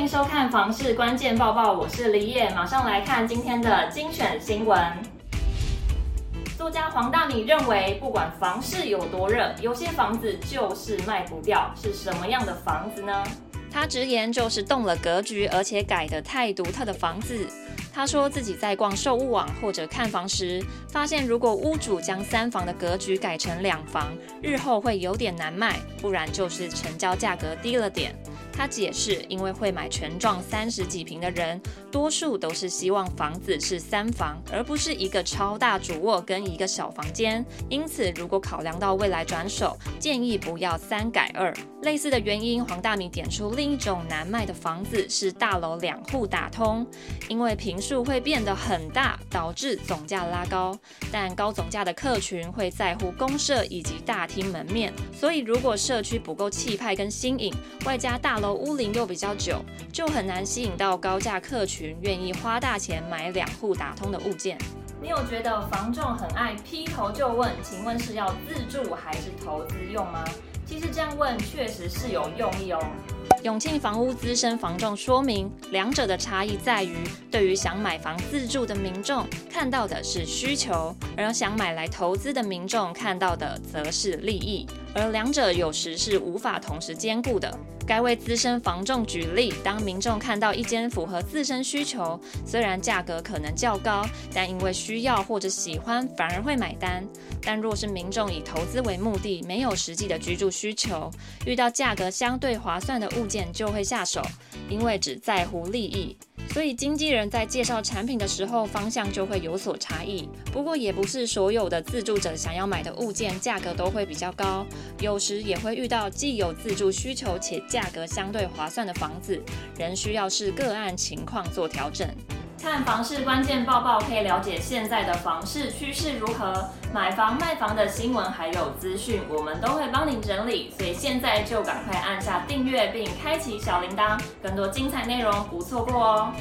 迎收看房市关键报报，我是李野，马上来看今天的精选新闻。作家黄大米认为，不管房市有多热，有些房子就是卖不掉，是什么样的房子呢？他直言就是动了格局，而且改得太独特的房子。他说自己在逛售屋网或者看房时，发现如果屋主将三房的格局改成两房，日后会有点难卖，不然就是成交价格低了点。他解释，因为会买全幢三十几平的人，多数都是希望房子是三房，而不是一个超大主卧跟一个小房间。因此，如果考量到未来转手，建议不要三改二。类似的原因，黄大明点出另一种难卖的房子是大楼两户打通，因为平数会变得很大，导致总价拉高。但高总价的客群会在乎公社以及大厅门面，所以如果社区不够气派跟新颖，外加大楼屋龄又比较久，就很难吸引到高价客群愿意花大钱买两户打通的物件。你有觉得房仲很爱劈头就问，请问是要自住还是投资用吗？其实这样问确实是有用意哦。永庆房屋资深房仲说明，两者的差异在于，对于想买房自住的民众，看到的是需求；而想买来投资的民众，看到的则是利益。而两者有时是无法同时兼顾的。该位资深房仲举例，当民众看到一间符合自身需求，虽然价格可能较高，但因为需要或者喜欢，反而会买单。但若是民众以投资为目的，没有实际的居住需求，遇到价格相对划算的物件就会下手，因为只在乎利益。所以经纪人在介绍产品的时候，方向就会有所差异。不过也不是所有的自住者想要买的物件价格都会比较高，有时也会遇到既有自住需求且价格相对划算的房子，仍需要视个案情况做调整。看房市关键报报可以了解现在的房市趋势如何，买房卖房的新闻还有资讯，我们都会帮您整理。所以现在就赶快按下订阅并开启小铃铛，更多精彩内容不错过哦。